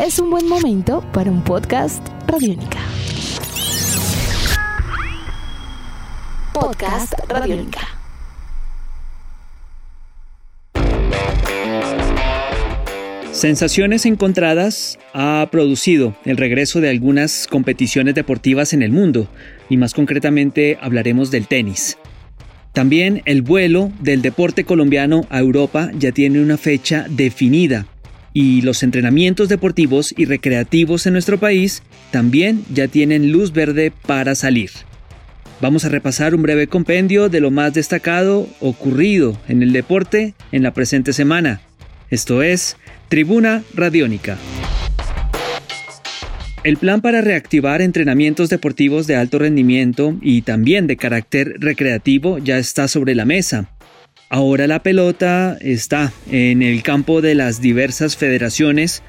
es un buen momento para un podcast Radiónica. Podcast Radiónica. Sensaciones encontradas ha producido el regreso de algunas competiciones deportivas en el mundo, y más concretamente hablaremos del tenis. También el vuelo del deporte colombiano a Europa ya tiene una fecha definida y los entrenamientos deportivos y recreativos en nuestro país también ya tienen luz verde para salir. Vamos a repasar un breve compendio de lo más destacado ocurrido en el deporte en la presente semana. Esto es Tribuna Radiónica. El plan para reactivar entrenamientos deportivos de alto rendimiento y también de carácter recreativo ya está sobre la mesa. Ahora la pelota está en el campo de las diversas federaciones,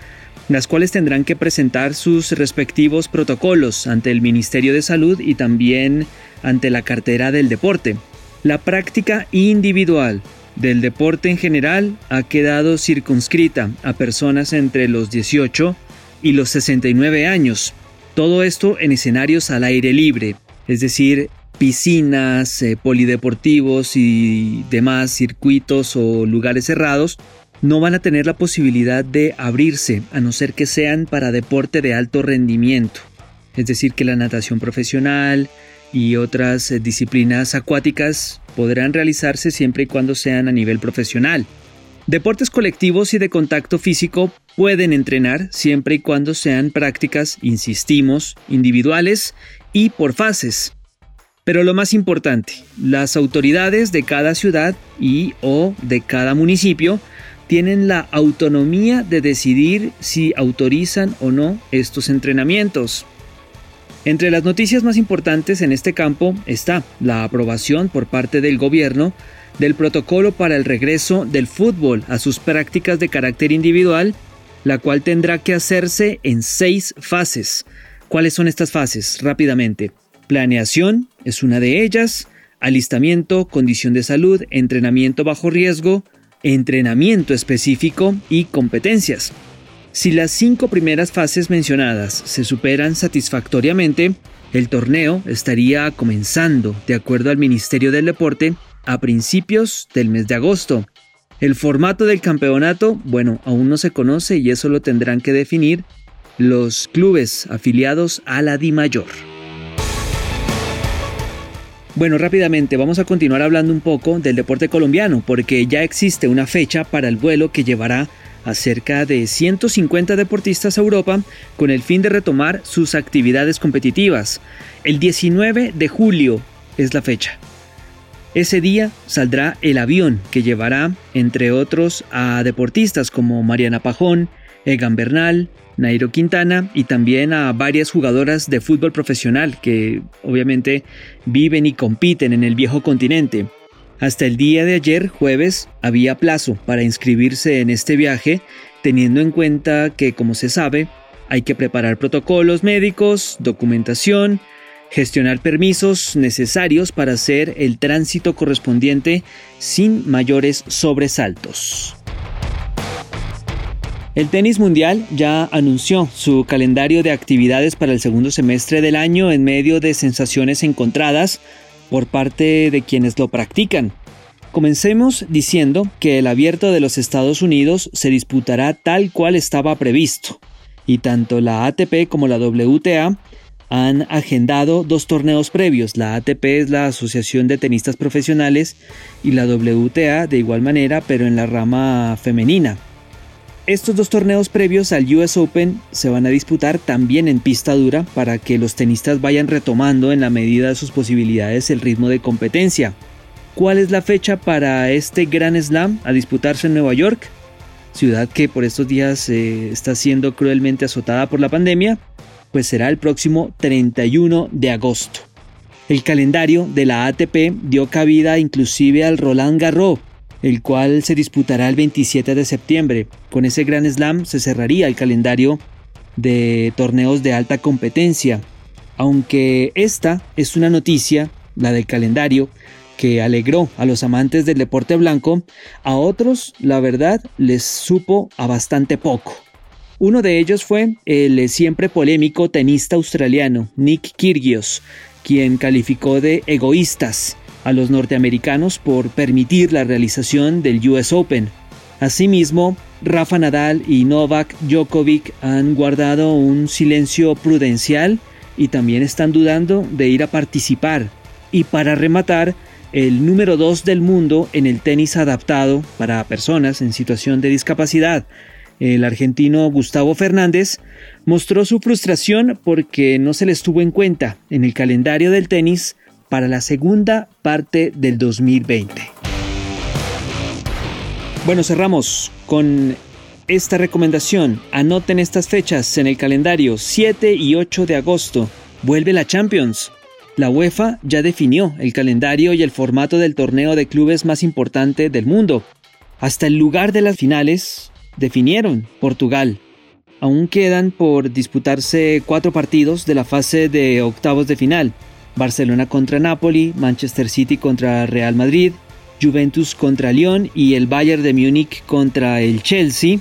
las cuales tendrán que presentar sus respectivos protocolos ante el Ministerio de Salud y también ante la cartera del deporte. La práctica individual del deporte en general ha quedado circunscrita a personas entre los 18 y los 69 años. Todo esto en escenarios al aire libre, es decir, piscinas, eh, polideportivos y demás circuitos o lugares cerrados, no van a tener la posibilidad de abrirse a no ser que sean para deporte de alto rendimiento. Es decir, que la natación profesional y otras eh, disciplinas acuáticas podrán realizarse siempre y cuando sean a nivel profesional. Deportes colectivos y de contacto físico pueden entrenar siempre y cuando sean prácticas, insistimos, individuales y por fases. Pero lo más importante, las autoridades de cada ciudad y o de cada municipio tienen la autonomía de decidir si autorizan o no estos entrenamientos. Entre las noticias más importantes en este campo está la aprobación por parte del gobierno del protocolo para el regreso del fútbol a sus prácticas de carácter individual, la cual tendrá que hacerse en seis fases. ¿Cuáles son estas fases? Rápidamente. Planeación es una de ellas, alistamiento, condición de salud, entrenamiento bajo riesgo, entrenamiento específico y competencias. Si las cinco primeras fases mencionadas se superan satisfactoriamente, el torneo estaría comenzando, de acuerdo al Ministerio del Deporte, a principios del mes de agosto. El formato del campeonato, bueno, aún no se conoce y eso lo tendrán que definir los clubes afiliados a la Di Mayor. Bueno, rápidamente vamos a continuar hablando un poco del deporte colombiano porque ya existe una fecha para el vuelo que llevará a cerca de 150 deportistas a Europa con el fin de retomar sus actividades competitivas. El 19 de julio es la fecha. Ese día saldrá el avión que llevará, entre otros, a deportistas como Mariana Pajón, Egan Bernal, Nairo Quintana y también a varias jugadoras de fútbol profesional que obviamente viven y compiten en el viejo continente. Hasta el día de ayer, jueves, había plazo para inscribirse en este viaje, teniendo en cuenta que, como se sabe, hay que preparar protocolos médicos, documentación, gestionar permisos necesarios para hacer el tránsito correspondiente sin mayores sobresaltos. El tenis mundial ya anunció su calendario de actividades para el segundo semestre del año en medio de sensaciones encontradas por parte de quienes lo practican. Comencemos diciendo que el abierto de los Estados Unidos se disputará tal cual estaba previsto, y tanto la ATP como la WTA han agendado dos torneos previos. La ATP es la Asociación de Tenistas Profesionales y la WTA de igual manera, pero en la rama femenina. Estos dos torneos previos al US Open se van a disputar también en pista dura para que los tenistas vayan retomando en la medida de sus posibilidades el ritmo de competencia. ¿Cuál es la fecha para este Grand Slam a disputarse en Nueva York? Ciudad que por estos días eh, está siendo cruelmente azotada por la pandemia pues será el próximo 31 de agosto. El calendario de la ATP dio cabida inclusive al Roland Garros, el cual se disputará el 27 de septiembre. Con ese Gran Slam se cerraría el calendario de torneos de alta competencia. Aunque esta es una noticia, la del calendario, que alegró a los amantes del deporte blanco, a otros, la verdad, les supo a bastante poco. Uno de ellos fue el siempre polémico tenista australiano Nick Kyrgios, quien calificó de egoístas a los norteamericanos por permitir la realización del US Open. Asimismo, Rafa Nadal y Novak Djokovic han guardado un silencio prudencial y también están dudando de ir a participar. Y para rematar, el número 2 del mundo en el tenis adaptado para personas en situación de discapacidad, el argentino Gustavo Fernández, mostró su frustración porque no se les tuvo en cuenta en el calendario del tenis para la segunda parte del 2020. Bueno, cerramos con esta recomendación. Anoten estas fechas en el calendario 7 y 8 de agosto. Vuelve la Champions. La UEFA ya definió el calendario y el formato del torneo de clubes más importante del mundo. Hasta el lugar de las finales definieron Portugal. Aún quedan por disputarse cuatro partidos de la fase de octavos de final. Barcelona contra Napoli, Manchester City contra Real Madrid, Juventus contra Lyon y el Bayern de Múnich contra el Chelsea.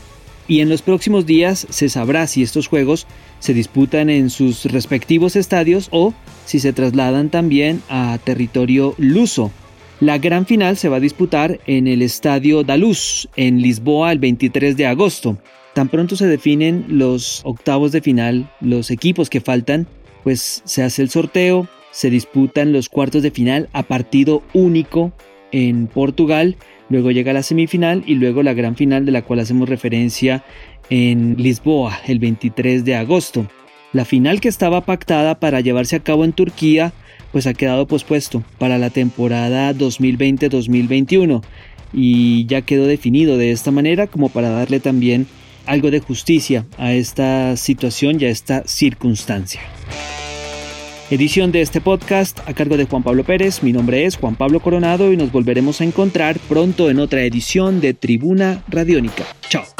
Y en los próximos días se sabrá si estos juegos se disputan en sus respectivos estadios o si se trasladan también a territorio luso. La gran final se va a disputar en el Estadio da Luz, en Lisboa, el 23 de agosto. Tan pronto se definen los octavos de final, los equipos que faltan, pues se hace el sorteo, se disputan los cuartos de final a partido único en Portugal, luego llega la semifinal y luego la gran final de la cual hacemos referencia en Lisboa el 23 de agosto. La final que estaba pactada para llevarse a cabo en Turquía pues ha quedado pospuesto para la temporada 2020-2021 y ya quedó definido de esta manera como para darle también algo de justicia a esta situación y a esta circunstancia. Edición de este podcast a cargo de Juan Pablo Pérez. Mi nombre es Juan Pablo Coronado y nos volveremos a encontrar pronto en otra edición de Tribuna Radiónica. Chao.